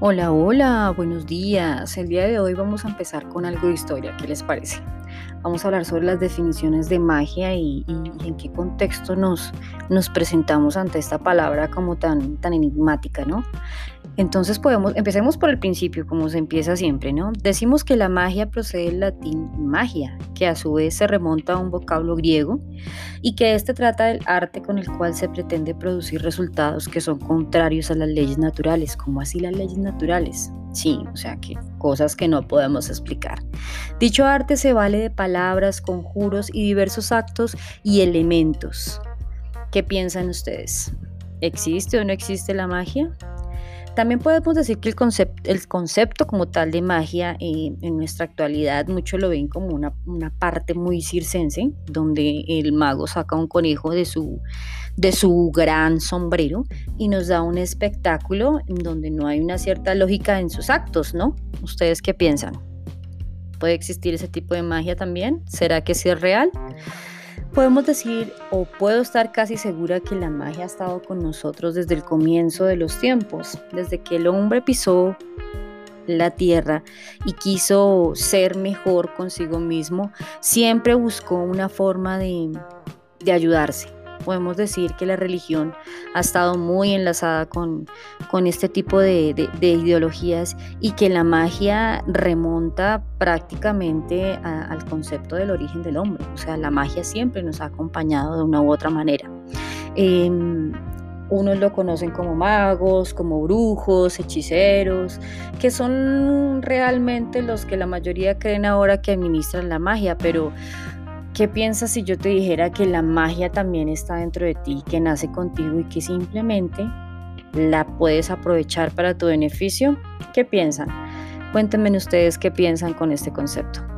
Hola, hola, buenos días. El día de hoy vamos a empezar con algo de historia. ¿Qué les parece? Vamos a hablar sobre las definiciones de magia y, en qué contexto nos, nos presentamos ante esta palabra como tan, tan enigmática, ¿no? Entonces podemos, empecemos por el principio, como se empieza siempre, ¿no? Decimos que la magia procede del latín magia, que a su vez se remonta a un vocablo griego y que este trata del arte con el cual se pretende producir resultados que son contrarios a las leyes naturales. ¿Cómo así las leyes naturales? Sí, o sea que cosas que no podemos explicar. Dicho arte se vale de palabras, conjuros y diversos actos y elementos. ¿Qué piensan ustedes? ¿Existe o no existe la magia? También podemos decir que el concepto, el concepto como tal de magia eh, en nuestra actualidad muchos lo ven como una, una, parte muy circense, donde el mago saca un conejo de su, de su gran sombrero y nos da un espectáculo donde no hay una cierta lógica en sus actos, ¿no? ¿Ustedes qué piensan? ¿Puede existir ese tipo de magia también? ¿Será que sí es real? Podemos decir, o puedo estar casi segura que la magia ha estado con nosotros desde el comienzo de los tiempos, desde que el hombre pisó la tierra y quiso ser mejor consigo mismo, siempre buscó una forma de, de ayudarse, podemos decir que la religión ha estado muy enlazada con, con este tipo de, ideologías y que la magia remonta prácticamente al concepto del origen del hombre. O sea, la magia siempre nos ha acompañado de una u otra manera. Em, unos lo conocen como magos, como brujos, hechiceros, que son realmente los que la mayoría creen ahora que administran la magia, pero ¿Qué piensas si yo te dijera que la magia también está dentro de ti, que nace contigo y que simplemente la puedes aprovechar para tu beneficio? ¿Qué piensan? Cuéntenme ustedes qué piensan con este concepto.